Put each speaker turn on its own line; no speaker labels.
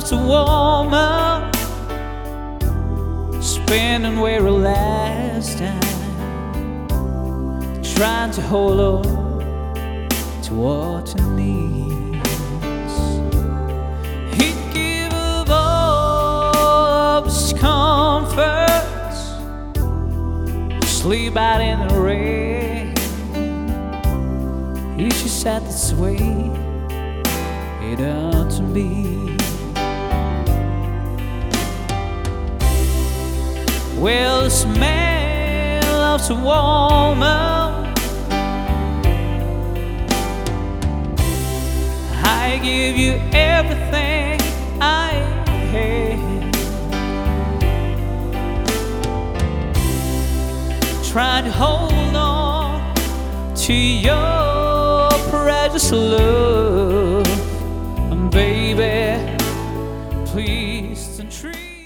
loves a woman spending where her last time, trying to hold on to what he needs. He'd give up all of his comforts, sleep out in the rain. He just sat this way, it ought to Well, this man loves a woman. I give you everything I have. Trying to hold on to your precious love. Baby, please don't treat